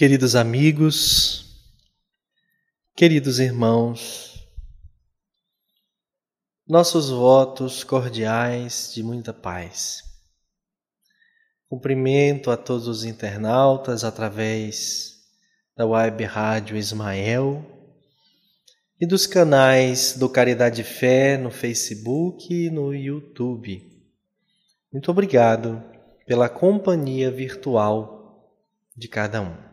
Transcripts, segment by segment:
Queridos amigos, queridos irmãos, nossos votos cordiais de muita paz. Cumprimento a todos os internautas através da web Rádio Ismael e dos canais do Caridade Fé no Facebook e no YouTube. Muito obrigado pela companhia virtual de cada um.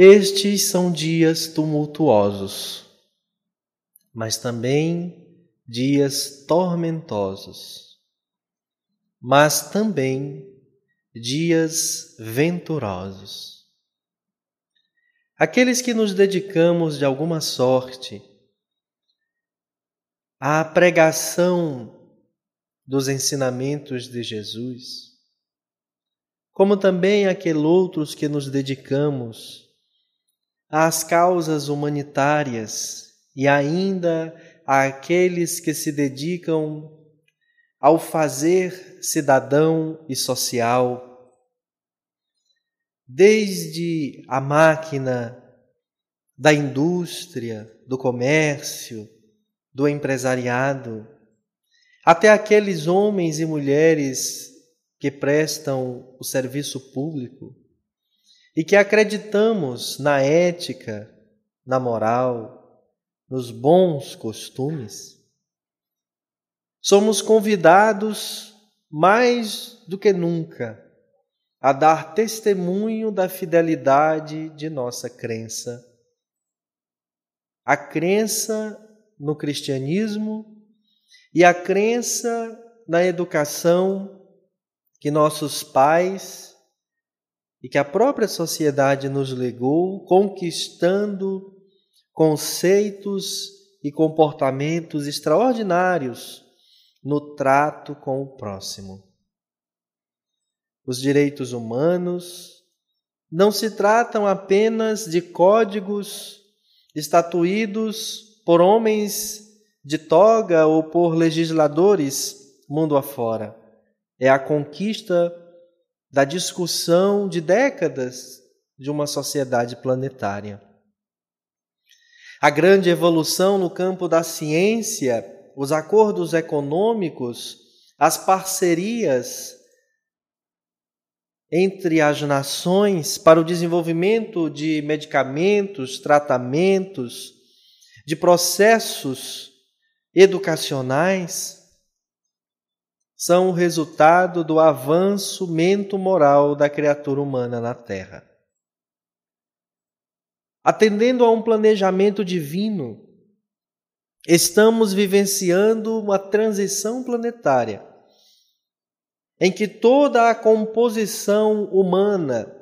Estes são dias tumultuosos, mas também dias tormentosos, mas também dias venturosos. Aqueles que nos dedicamos de alguma sorte à pregação dos ensinamentos de Jesus, como também aqueles outros que nos dedicamos às causas humanitárias e ainda àqueles que se dedicam ao fazer cidadão e social, desde a máquina da indústria, do comércio, do empresariado, até aqueles homens e mulheres que prestam o serviço público, e que acreditamos na ética, na moral, nos bons costumes, somos convidados mais do que nunca a dar testemunho da fidelidade de nossa crença. A crença no cristianismo e a crença na educação que nossos pais e que a própria sociedade nos legou, conquistando conceitos e comportamentos extraordinários no trato com o próximo. Os direitos humanos não se tratam apenas de códigos estatuídos por homens de toga ou por legisladores mundo afora. É a conquista da discussão de décadas de uma sociedade planetária. A grande evolução no campo da ciência, os acordos econômicos, as parcerias entre as nações para o desenvolvimento de medicamentos, tratamentos, de processos educacionais, são o resultado do avanço mento-moral da criatura humana na Terra. Atendendo a um planejamento divino, estamos vivenciando uma transição planetária em que toda a composição humana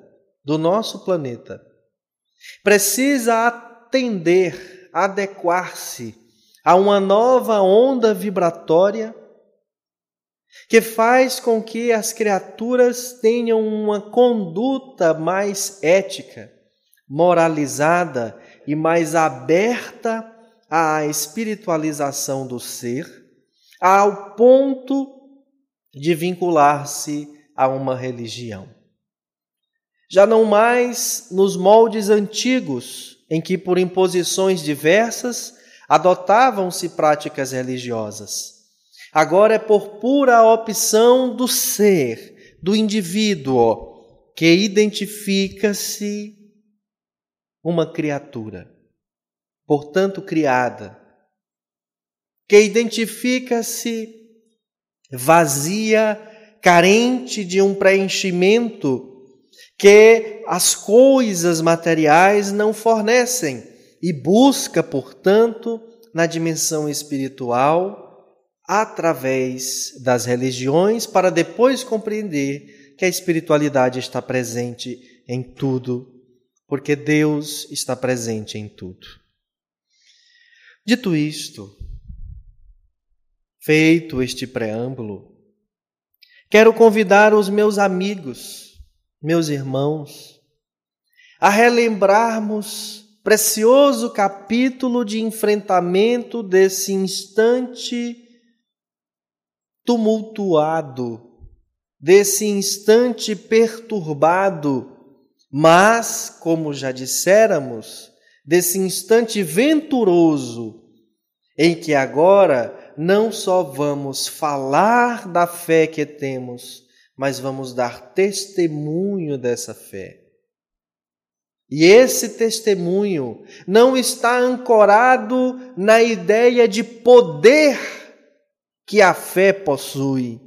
do nosso planeta precisa atender, adequar-se a uma nova onda vibratória que faz com que as criaturas tenham uma conduta mais ética, moralizada e mais aberta à espiritualização do ser, ao ponto de vincular-se a uma religião. Já não mais nos moldes antigos, em que por imposições diversas adotavam-se práticas religiosas Agora é por pura opção do ser, do indivíduo, que identifica-se uma criatura, portanto criada, que identifica-se vazia, carente de um preenchimento que as coisas materiais não fornecem e busca, portanto, na dimensão espiritual através das religiões para depois compreender que a espiritualidade está presente em tudo, porque Deus está presente em tudo. Dito isto, feito este preâmbulo, quero convidar os meus amigos, meus irmãos, a relembrarmos precioso capítulo de enfrentamento desse instante tumultuado desse instante perturbado, mas, como já disséramos, desse instante venturoso, em que agora não só vamos falar da fé que temos, mas vamos dar testemunho dessa fé. E esse testemunho não está ancorado na ideia de poder que a fé possui,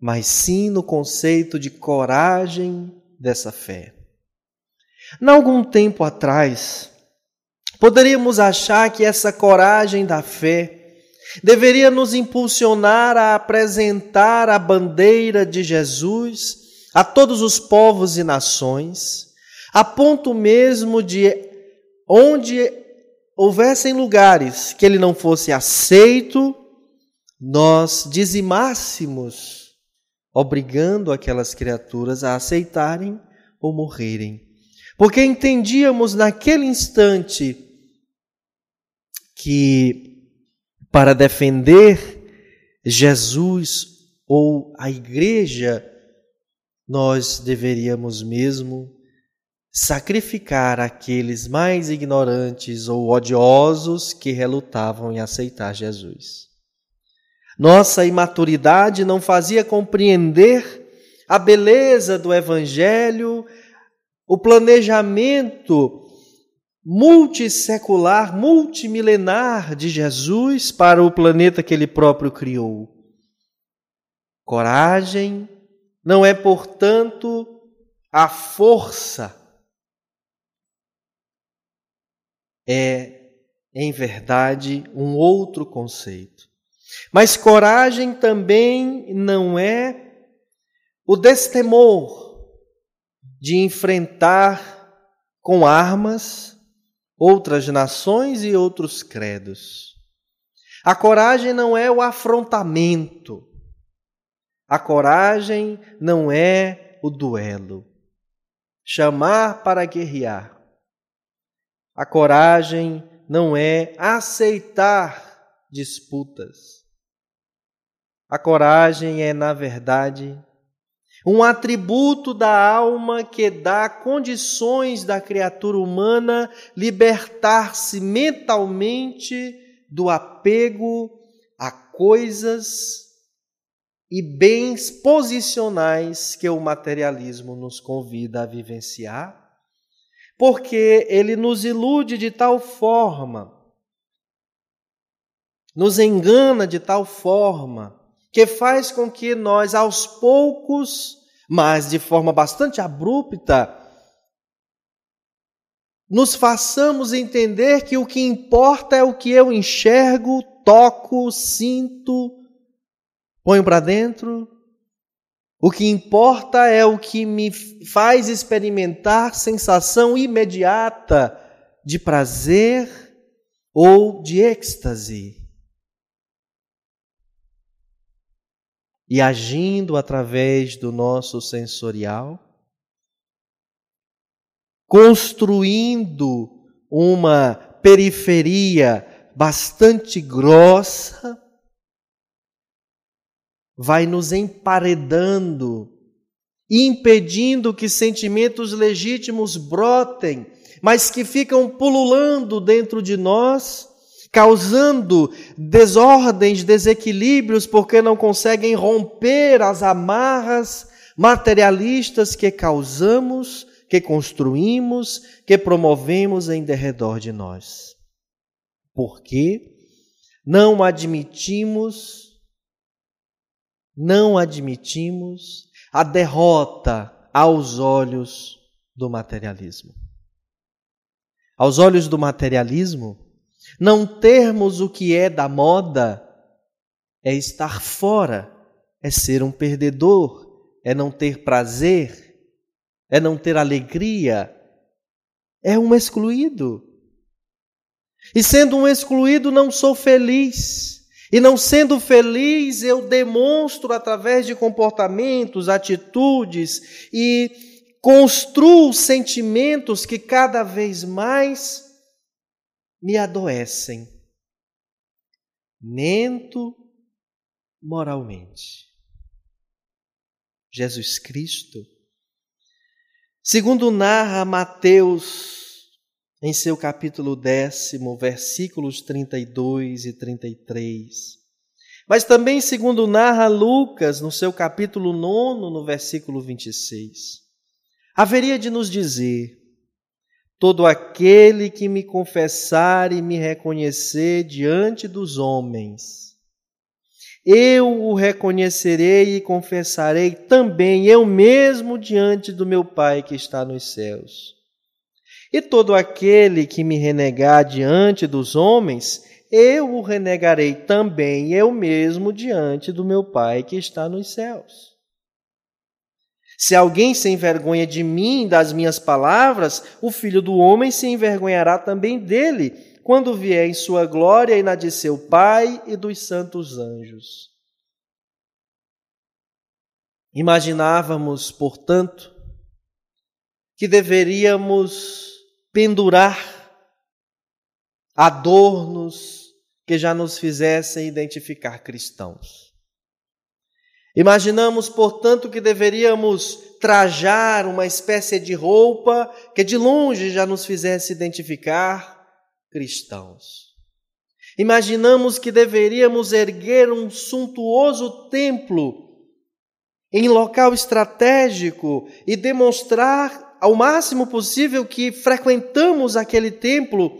mas sim no conceito de coragem dessa fé. Há algum tempo atrás, poderíamos achar que essa coragem da fé deveria nos impulsionar a apresentar a bandeira de Jesus a todos os povos e nações, a ponto mesmo de onde houvessem lugares que ele não fosse aceito, nós dizimássemos, obrigando aquelas criaturas a aceitarem ou morrerem. Porque entendíamos naquele instante que para defender Jesus ou a igreja, nós deveríamos mesmo sacrificar aqueles mais ignorantes ou odiosos que relutavam em aceitar Jesus. Nossa imaturidade não fazia compreender a beleza do Evangelho, o planejamento multissecular, multimilenar de Jesus para o planeta que ele próprio criou. Coragem não é, portanto, a força é, em verdade, um outro conceito. Mas coragem também não é o destemor de enfrentar com armas outras nações e outros credos. A coragem não é o afrontamento. A coragem não é o duelo. Chamar para guerrear. A coragem não é aceitar disputas. A coragem é, na verdade, um atributo da alma que dá condições da criatura humana libertar-se mentalmente do apego a coisas e bens posicionais que o materialismo nos convida a vivenciar porque ele nos ilude de tal forma, nos engana de tal forma, que faz com que nós, aos poucos, mas de forma bastante abrupta, nos façamos entender que o que importa é o que eu enxergo, toco, sinto, ponho para dentro o que importa é o que me faz experimentar sensação imediata de prazer ou de êxtase. E agindo através do nosso sensorial, construindo uma periferia bastante grossa, vai nos emparedando, impedindo que sentimentos legítimos brotem, mas que ficam pululando dentro de nós, causando desordens, desequilíbrios, porque não conseguem romper as amarras materialistas que causamos, que construímos, que promovemos em derredor de nós. Porque não admitimos não admitimos a derrota aos olhos do materialismo. Aos olhos do materialismo, não termos o que é da moda é estar fora, é ser um perdedor, é não ter prazer, é não ter alegria, é um excluído. E sendo um excluído, não sou feliz. E não sendo feliz, eu demonstro através de comportamentos, atitudes e construo sentimentos que cada vez mais me adoecem. Mento moralmente. Jesus Cristo. Segundo narra Mateus em seu capítulo décimo, versículos 32 e 33. Mas também, segundo narra Lucas, no seu capítulo 9, no versículo 26. Haveria de nos dizer: Todo aquele que me confessar e me reconhecer diante dos homens, eu o reconhecerei e confessarei também eu mesmo diante do meu Pai que está nos céus. E todo aquele que me renegar diante dos homens, eu o renegarei também eu mesmo diante do meu Pai que está nos céus. Se alguém se envergonha de mim, das minhas palavras, o filho do homem se envergonhará também dele, quando vier em sua glória e na de seu Pai e dos santos anjos. Imaginávamos, portanto, que deveríamos pendurar adornos que já nos fizessem identificar cristãos. Imaginamos, portanto, que deveríamos trajar uma espécie de roupa que de longe já nos fizesse identificar cristãos. Imaginamos que deveríamos erguer um suntuoso templo em local estratégico e demonstrar ao máximo possível que frequentamos aquele templo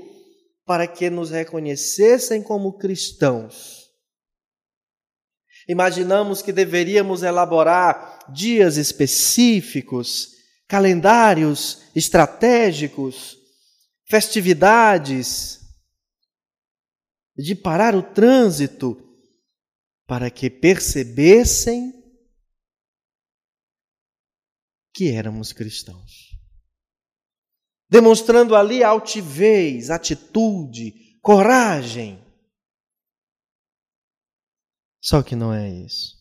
para que nos reconhecessem como cristãos. Imaginamos que deveríamos elaborar dias específicos, calendários estratégicos, festividades, de parar o trânsito para que percebessem que éramos cristãos demonstrando ali altivez, atitude, coragem. Só que não é isso.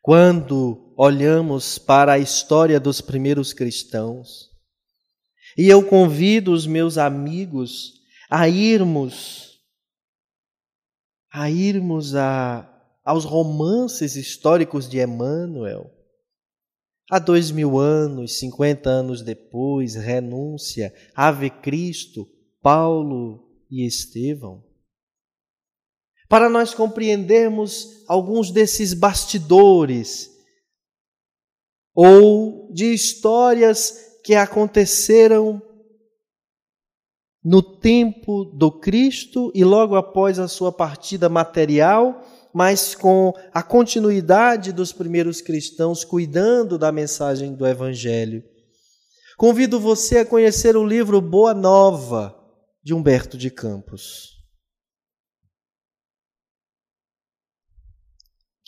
Quando olhamos para a história dos primeiros cristãos, e eu convido os meus amigos a irmos, a irmos a, aos romances históricos de Emmanuel, Há dois mil anos, cinquenta anos depois, renúncia, Ave Cristo, Paulo e Estevão. Para nós compreendermos alguns desses bastidores ou de histórias que aconteceram no tempo do Cristo e logo após a sua partida material mas com a continuidade dos primeiros cristãos cuidando da mensagem do Evangelho. Convido você a conhecer o livro Boa Nova, de Humberto de Campos,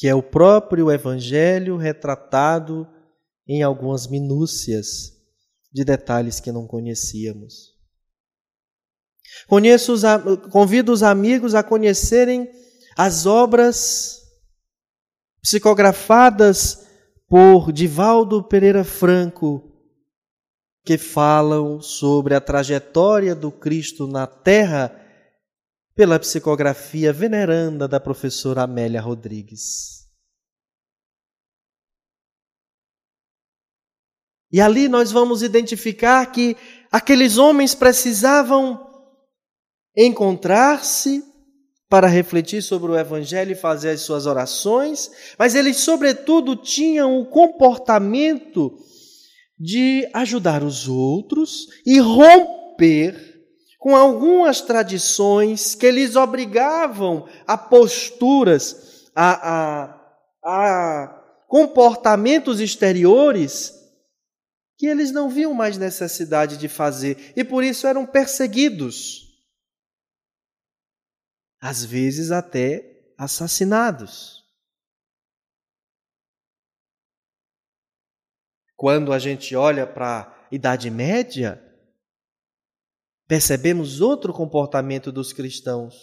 que é o próprio Evangelho retratado em algumas minúcias de detalhes que não conhecíamos. Conheço os, convido os amigos a conhecerem as obras psicografadas por Divaldo Pereira Franco, que falam sobre a trajetória do Cristo na Terra pela psicografia veneranda da professora Amélia Rodrigues. E ali nós vamos identificar que aqueles homens precisavam encontrar-se para refletir sobre o Evangelho e fazer as suas orações, mas eles, sobretudo, tinham o comportamento de ajudar os outros e romper com algumas tradições que lhes obrigavam a posturas, a, a, a comportamentos exteriores que eles não viam mais necessidade de fazer e por isso eram perseguidos às vezes até assassinados. Quando a gente olha para a Idade Média, percebemos outro comportamento dos cristãos.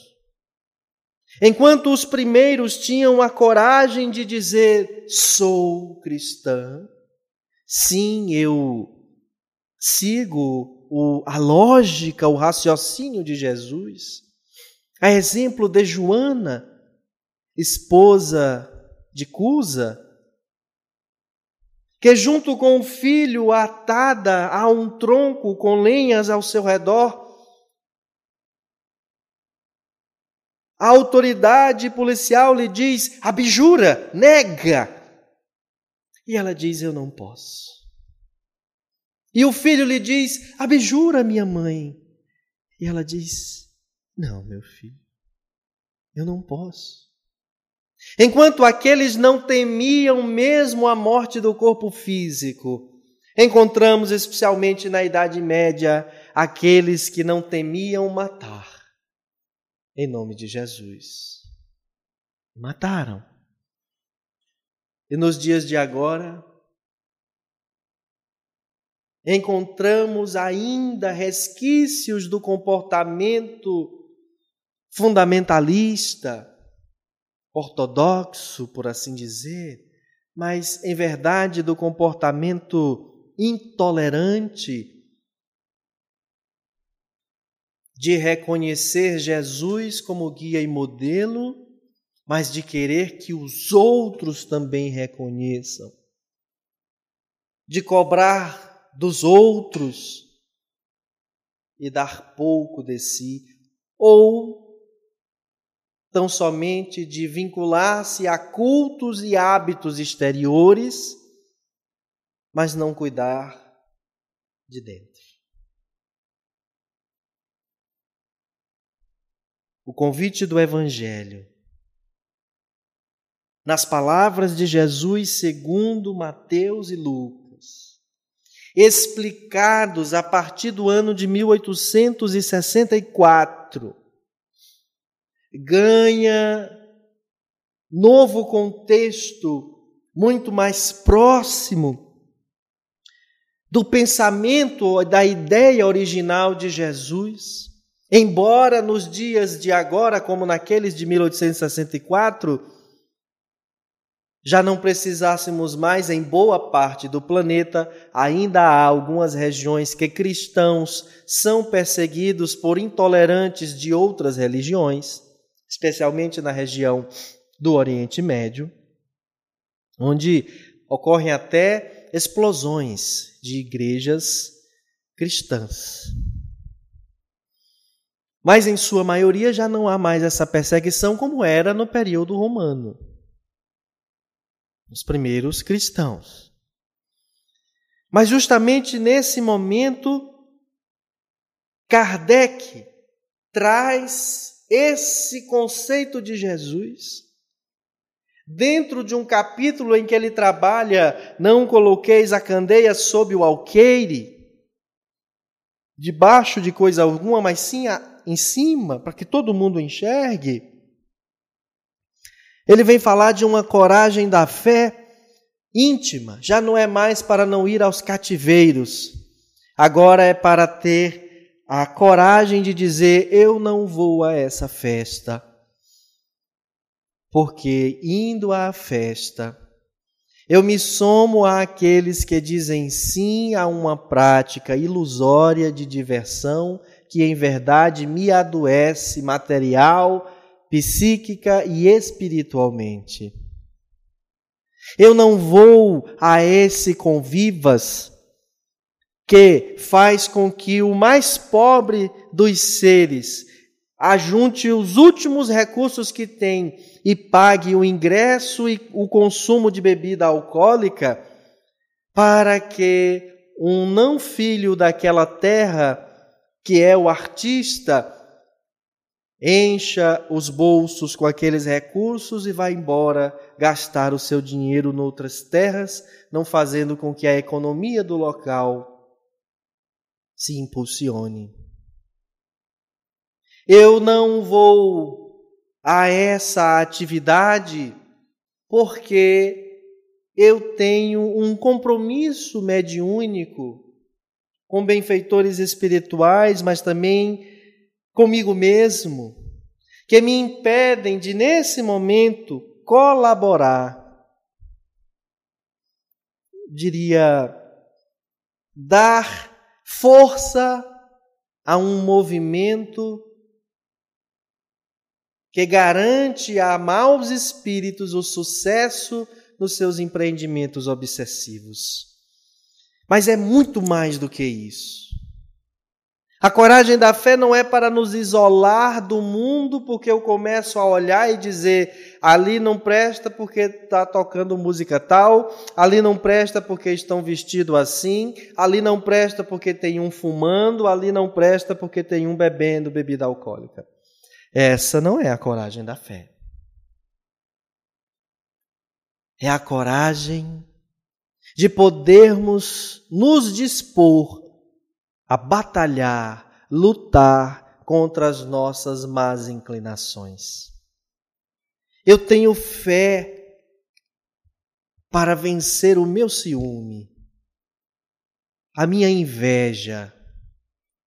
Enquanto os primeiros tinham a coragem de dizer: sou cristã, sim, eu sigo o, a lógica, o raciocínio de Jesus. A exemplo de Joana, esposa de Cusa, que junto com o filho atada a um tronco com lenhas ao seu redor, a autoridade policial lhe diz: abjura, nega. E ela diz: Eu não posso. E o filho lhe diz: Abjura, minha mãe. E ela diz: Não, meu filho, eu não posso. Enquanto aqueles não temiam mesmo a morte do corpo físico, encontramos especialmente na Idade Média aqueles que não temiam matar. Em nome de Jesus. Mataram. E nos dias de agora, encontramos ainda resquícios do comportamento fundamentalista, ortodoxo, por assim dizer, mas em verdade do comportamento intolerante de reconhecer Jesus como guia e modelo, mas de querer que os outros também reconheçam, de cobrar dos outros e dar pouco de si, ou tão somente de vincular-se a cultos e hábitos exteriores, mas não cuidar de dentro. O convite do Evangelho, nas palavras de Jesus segundo Mateus e Lucas, explicados a partir do ano de 1864, ganha novo contexto muito mais próximo do pensamento, da ideia original de Jesus. Embora nos dias de agora, como naqueles de 1864, já não precisássemos mais, em boa parte do planeta, ainda há algumas regiões que cristãos são perseguidos por intolerantes de outras religiões especialmente na região do Oriente Médio, onde ocorrem até explosões de igrejas cristãs. Mas em sua maioria já não há mais essa perseguição como era no período romano. Os primeiros cristãos. Mas justamente nesse momento, Kardec traz esse conceito de Jesus, dentro de um capítulo em que ele trabalha, não coloqueis a candeia sob o alqueire, debaixo de coisa alguma, mas sim em cima, para que todo mundo enxergue. Ele vem falar de uma coragem da fé íntima, já não é mais para não ir aos cativeiros, agora é para ter a coragem de dizer: Eu não vou a essa festa, porque indo à festa, eu me somo àqueles que dizem sim a uma prática ilusória de diversão que em verdade me adoece material, psíquica e espiritualmente. Eu não vou a esse convivas que faz com que o mais pobre dos seres ajunte os últimos recursos que tem e pague o ingresso e o consumo de bebida alcoólica, para que um não filho daquela terra, que é o artista, encha os bolsos com aqueles recursos e vá embora gastar o seu dinheiro noutras terras, não fazendo com que a economia do local se impulsione. Eu não vou a essa atividade porque eu tenho um compromisso mediúnico com benfeitores espirituais, mas também comigo mesmo, que me impedem de, nesse momento, colaborar. Diria, dar força a um movimento que garante a maus espíritos o sucesso nos seus empreendimentos obsessivos. Mas é muito mais do que isso. A coragem da fé não é para nos isolar do mundo, porque eu começo a olhar e dizer: ali não presta porque está tocando música tal, ali não presta porque estão vestidos assim, ali não presta porque tem um fumando, ali não presta porque tem um bebendo bebida alcoólica. Essa não é a coragem da fé. É a coragem de podermos nos dispor a batalhar, lutar contra as nossas más inclinações. Eu tenho fé para vencer o meu ciúme, a minha inveja,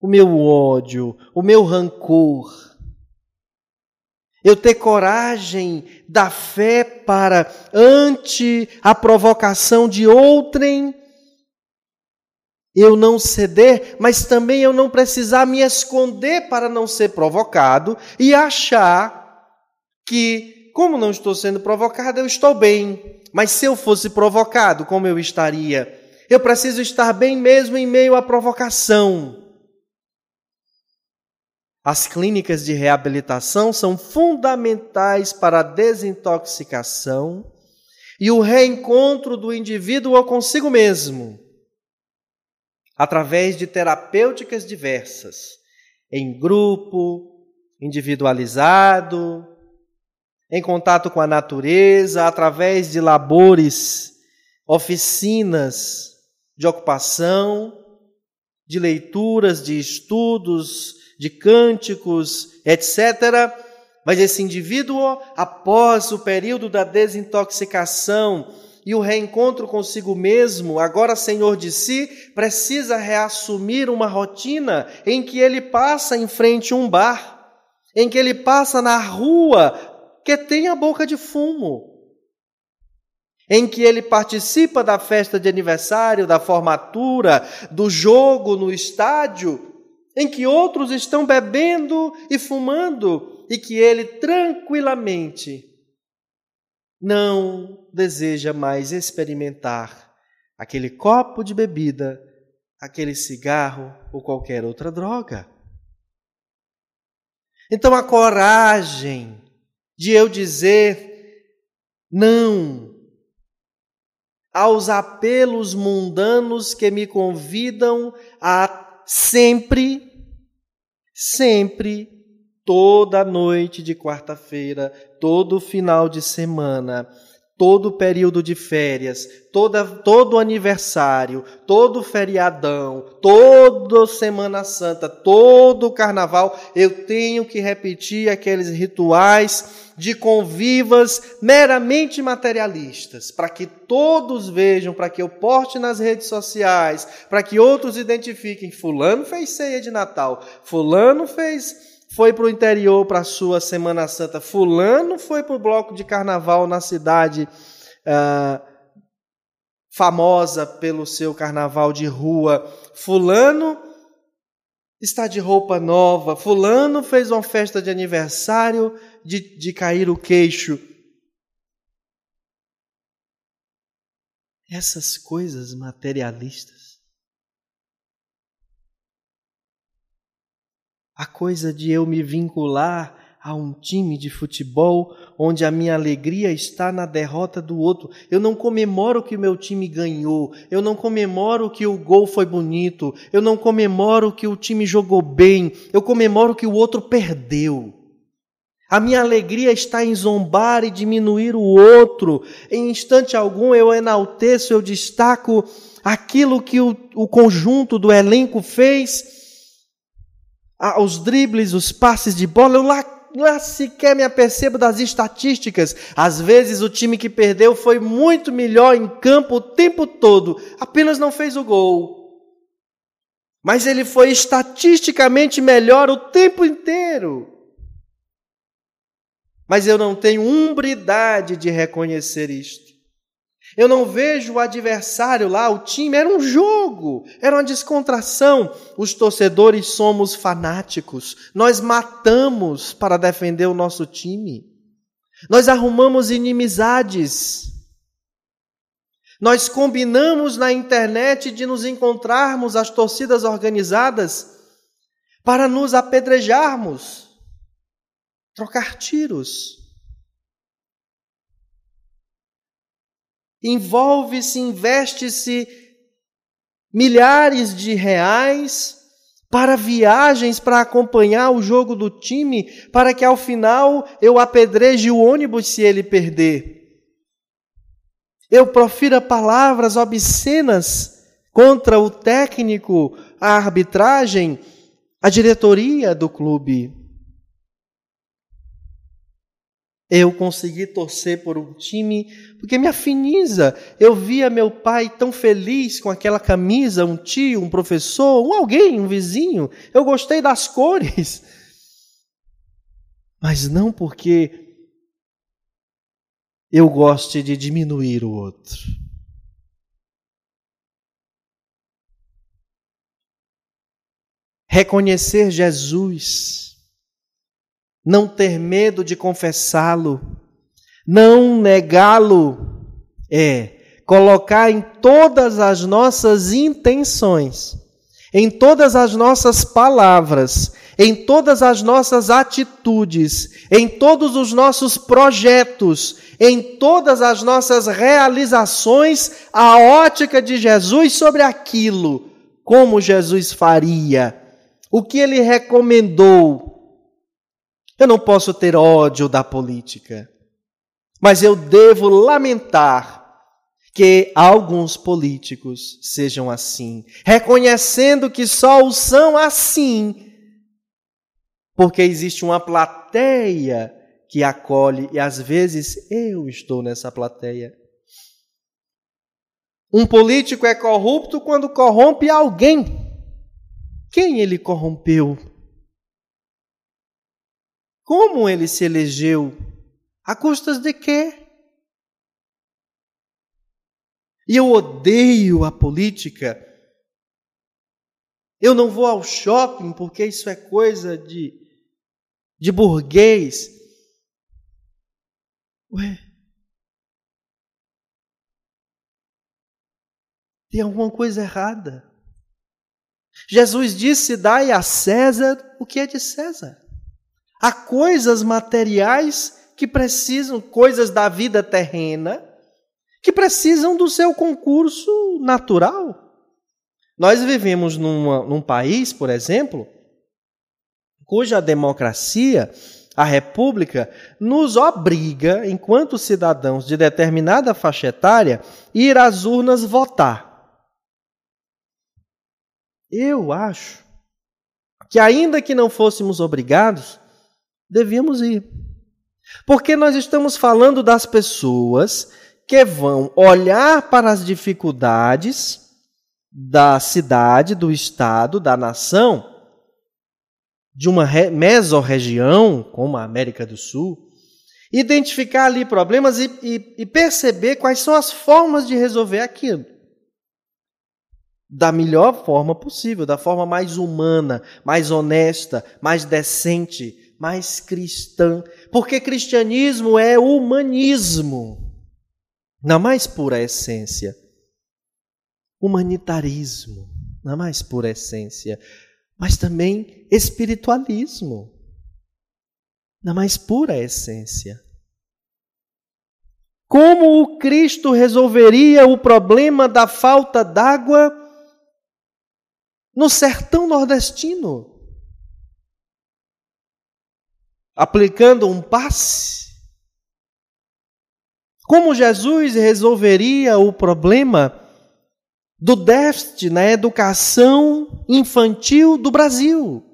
o meu ódio, o meu rancor. Eu ter coragem da fé para, ante a provocação de outrem, eu não ceder, mas também eu não precisar me esconder para não ser provocado e achar que, como não estou sendo provocado, eu estou bem. Mas se eu fosse provocado, como eu estaria? Eu preciso estar bem mesmo em meio à provocação. As clínicas de reabilitação são fundamentais para a desintoxicação e o reencontro do indivíduo consigo mesmo através de terapêuticas diversas, em grupo, individualizado, em contato com a natureza, através de labores, oficinas de ocupação, de leituras, de estudos, de cânticos, etc. Mas esse indivíduo, após o período da desintoxicação, e o reencontro consigo mesmo, agora senhor de si, precisa reassumir uma rotina em que ele passa em frente a um bar, em que ele passa na rua que tem a boca de fumo, em que ele participa da festa de aniversário, da formatura, do jogo no estádio, em que outros estão bebendo e fumando e que ele tranquilamente não deseja mais experimentar aquele copo de bebida, aquele cigarro ou qualquer outra droga. Então a coragem de eu dizer não aos apelos mundanos que me convidam a sempre, sempre toda noite de quarta-feira, todo final de semana, todo período de férias, toda, todo aniversário, todo feriadão, toda Semana Santa, todo Carnaval, eu tenho que repetir aqueles rituais de convivas meramente materialistas, para que todos vejam, para que eu poste nas redes sociais, para que outros identifiquem: Fulano fez ceia de Natal, Fulano fez foi para o interior para a sua Semana Santa. Fulano foi para o bloco de carnaval na cidade ah, famosa pelo seu carnaval de rua. Fulano está de roupa nova. Fulano fez uma festa de aniversário de, de cair o queixo. Essas coisas materialistas a coisa de eu me vincular a um time de futebol onde a minha alegria está na derrota do outro. Eu não comemoro que o meu time ganhou, eu não comemoro que o gol foi bonito, eu não comemoro que o time jogou bem, eu comemoro que o outro perdeu. A minha alegria está em zombar e diminuir o outro. Em instante algum eu enalteço, eu destaco aquilo que o, o conjunto do elenco fez os dribles, os passes de bola, eu lá, lá sequer me apercebo das estatísticas. Às vezes o time que perdeu foi muito melhor em campo o tempo todo, apenas não fez o gol. Mas ele foi estatisticamente melhor o tempo inteiro. Mas eu não tenho umbridade de reconhecer isto. Eu não vejo o adversário lá, o time, era um jogo, era uma descontração. Os torcedores somos fanáticos, nós matamos para defender o nosso time, nós arrumamos inimizades. Nós combinamos na internet de nos encontrarmos as torcidas organizadas para nos apedrejarmos, trocar tiros. Envolve-se, investe-se milhares de reais para viagens para acompanhar o jogo do time, para que ao final eu apedreje o ônibus se ele perder. Eu profira palavras obscenas contra o técnico, a arbitragem, a diretoria do clube. Eu consegui torcer por um time porque me afiniza. Eu via meu pai tão feliz com aquela camisa, um tio, um professor, um alguém, um vizinho. Eu gostei das cores. Mas não porque eu goste de diminuir o outro. Reconhecer Jesus não ter medo de confessá-lo, não negá-lo, é colocar em todas as nossas intenções, em todas as nossas palavras, em todas as nossas atitudes, em todos os nossos projetos, em todas as nossas realizações, a ótica de Jesus sobre aquilo, como Jesus faria, o que ele recomendou, eu não posso ter ódio da política, mas eu devo lamentar que alguns políticos sejam assim, reconhecendo que só o são assim, porque existe uma plateia que acolhe e às vezes eu estou nessa plateia. Um político é corrupto quando corrompe alguém. Quem ele corrompeu? Como ele se elegeu? A custas de quê? E eu odeio a política. Eu não vou ao shopping porque isso é coisa de, de burguês. Ué. Tem alguma coisa errada. Jesus disse: Dai a César o que é de César. Há coisas materiais que precisam, coisas da vida terrena, que precisam do seu concurso natural. Nós vivemos numa, num país, por exemplo, cuja democracia, a república, nos obriga, enquanto cidadãos de determinada faixa etária, ir às urnas votar. Eu acho que, ainda que não fôssemos obrigados, devíamos ir. Porque nós estamos falando das pessoas que vão olhar para as dificuldades da cidade, do estado, da nação, de uma mesorregião, como a América do Sul, identificar ali problemas e, e, e perceber quais são as formas de resolver aquilo da melhor forma possível, da forma mais humana, mais honesta, mais decente, mais cristã, porque cristianismo é humanismo, na mais pura essência. Humanitarismo, na mais pura essência, mas também espiritualismo, na mais pura essência. Como o Cristo resolveria o problema da falta d'água no sertão nordestino? Aplicando um passe? Como Jesus resolveria o problema do déficit na educação infantil do Brasil?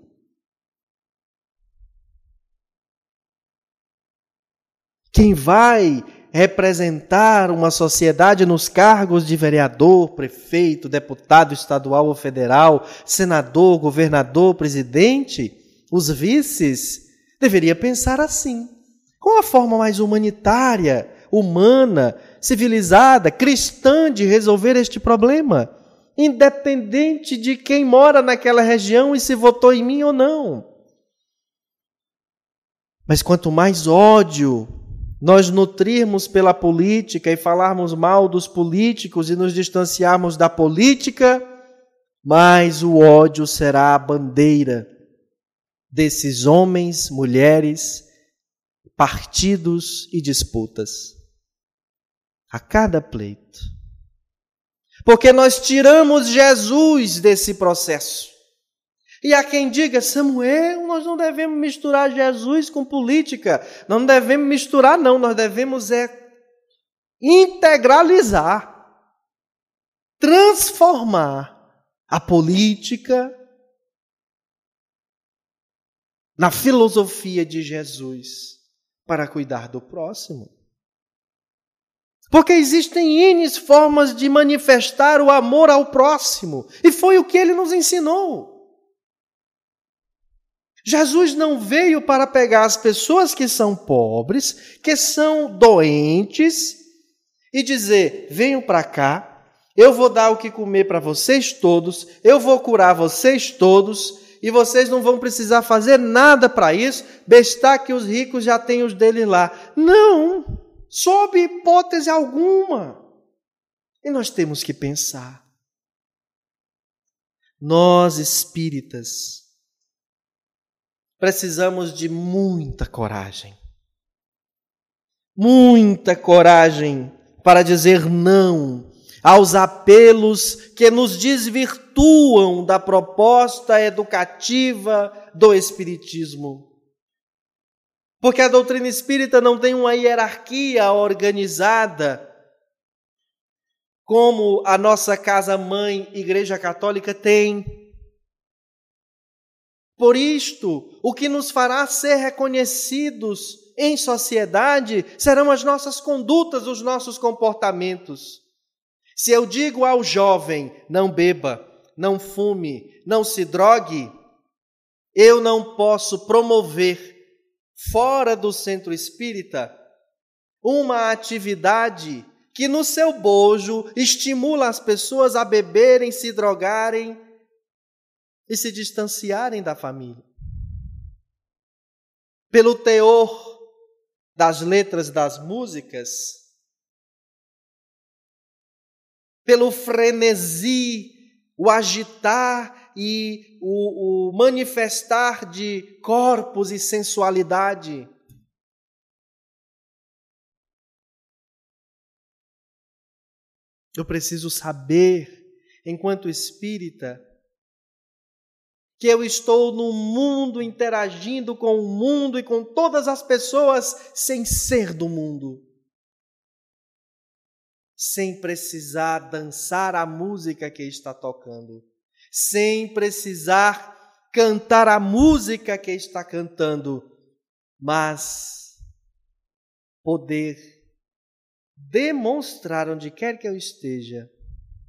Quem vai representar uma sociedade nos cargos de vereador, prefeito, deputado estadual ou federal, senador, governador, presidente, os vices, deveria pensar assim. Qual a forma mais humanitária, humana, civilizada, cristã de resolver este problema? Independente de quem mora naquela região e se votou em mim ou não. Mas quanto mais ódio nós nutrirmos pela política e falarmos mal dos políticos e nos distanciarmos da política, mais o ódio será a bandeira desses homens, mulheres, partidos e disputas. A cada pleito. Porque nós tiramos Jesus desse processo. E há quem diga, Samuel, nós não devemos misturar Jesus com política. Não devemos misturar, não. Nós devemos é integralizar, transformar a política na filosofia de Jesus para cuidar do próximo. Porque existem N formas de manifestar o amor ao próximo, e foi o que ele nos ensinou. Jesus não veio para pegar as pessoas que são pobres, que são doentes, e dizer: venham para cá, eu vou dar o que comer para vocês todos, eu vou curar vocês todos, e vocês não vão precisar fazer nada para isso, bestar que os ricos já têm os deles lá. Não, sob hipótese alguma. E nós temos que pensar. Nós espíritas, precisamos de muita coragem. Muita coragem para dizer não aos apelos que nos desvirtuam da proposta educativa do Espiritismo. Porque a doutrina espírita não tem uma hierarquia organizada como a nossa casa-mãe, Igreja Católica, tem. Por isto, o que nos fará ser reconhecidos em sociedade serão as nossas condutas, os nossos comportamentos. Se eu digo ao jovem, não beba, não fume, não se drogue, eu não posso promover fora do centro espírita uma atividade que no seu bojo estimula as pessoas a beberem, se drogarem e se distanciarem da família. Pelo teor das letras das músicas, pelo frenesi, o agitar e o, o manifestar de corpos e sensualidade. Eu preciso saber, enquanto espírita, que eu estou no mundo interagindo com o mundo e com todas as pessoas sem ser do mundo. Sem precisar dançar a música que está tocando, sem precisar cantar a música que está cantando, mas poder demonstrar onde quer que eu esteja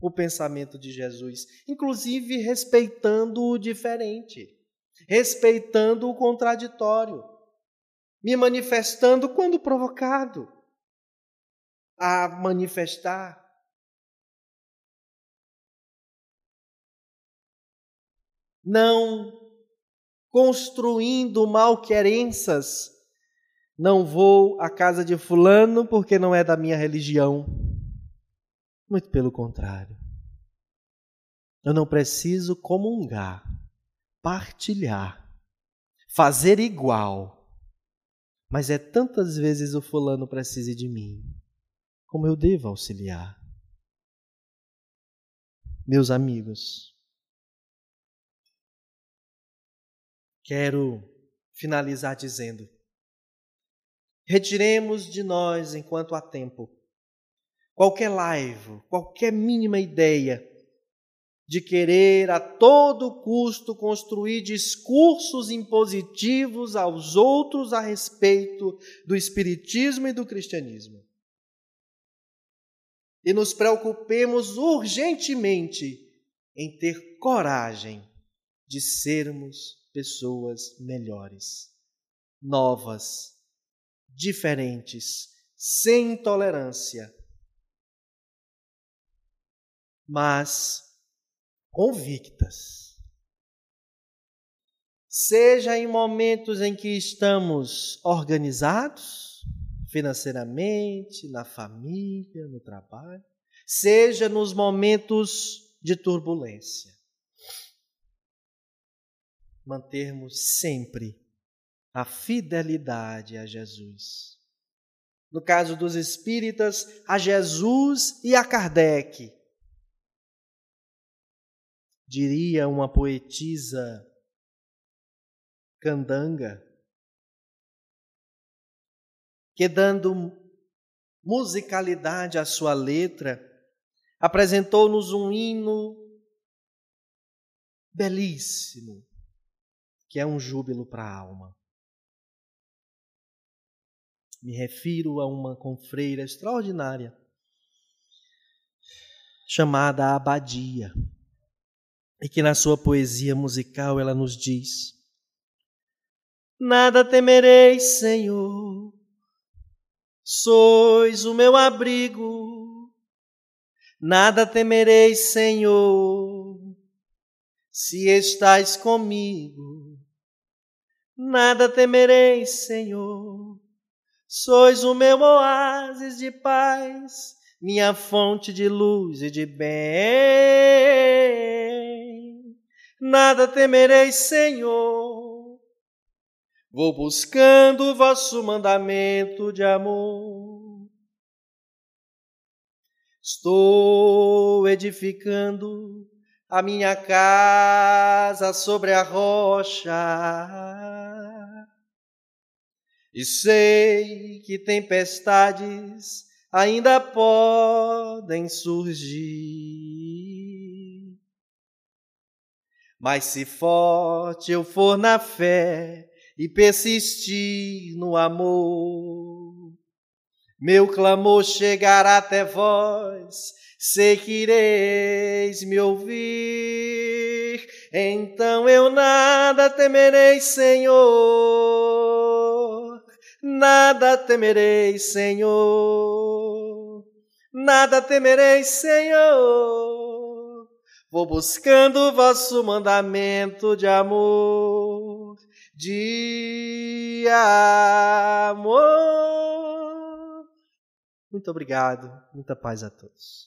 o pensamento de Jesus, inclusive respeitando o diferente, respeitando o contraditório, me manifestando quando provocado a manifestar. Não construindo malquerenças. Não vou à casa de Fulano porque não é da minha religião. Muito pelo contrário. Eu não preciso comungar, partilhar, fazer igual. Mas é tantas vezes o fulano precise de mim, como eu devo auxiliar. Meus amigos, quero finalizar dizendo: retiremos de nós, enquanto há tempo, qualquer live, qualquer mínima ideia de querer a todo custo construir discursos impositivos aos outros a respeito do Espiritismo e do cristianismo. E nos preocupemos urgentemente em ter coragem de sermos pessoas melhores, novas, diferentes, sem intolerância mas convictas. Seja em momentos em que estamos organizados, financeiramente, na família, no trabalho, seja nos momentos de turbulência. Mantermos sempre a fidelidade a Jesus. No caso dos espíritas, a Jesus e a Kardec. Diria uma poetisa candanga, que dando musicalidade à sua letra, apresentou-nos um hino belíssimo, que é um júbilo para a alma. Me refiro a uma confreira extraordinária chamada Abadia, e que na sua poesia musical ela nos diz: Nada temerei, Senhor, sois o meu abrigo. Nada temerei, Senhor, se estais comigo. Nada temerei, Senhor, sois o meu oásis de paz, minha fonte de luz e de bem. Nada temerei, Senhor Vou buscando o vosso mandamento de amor. Estou edificando a minha casa sobre a rocha. E sei que tempestades ainda podem surgir. Mas se forte eu for na fé, e persistir no amor. Meu clamor chegará até vós, sei que ireis me ouvir. Então eu nada temerei, Senhor. Nada temerei, Senhor. Nada temerei, Senhor. Vou buscando o vosso mandamento de amor de amor. Muito obrigado, muita paz a todos.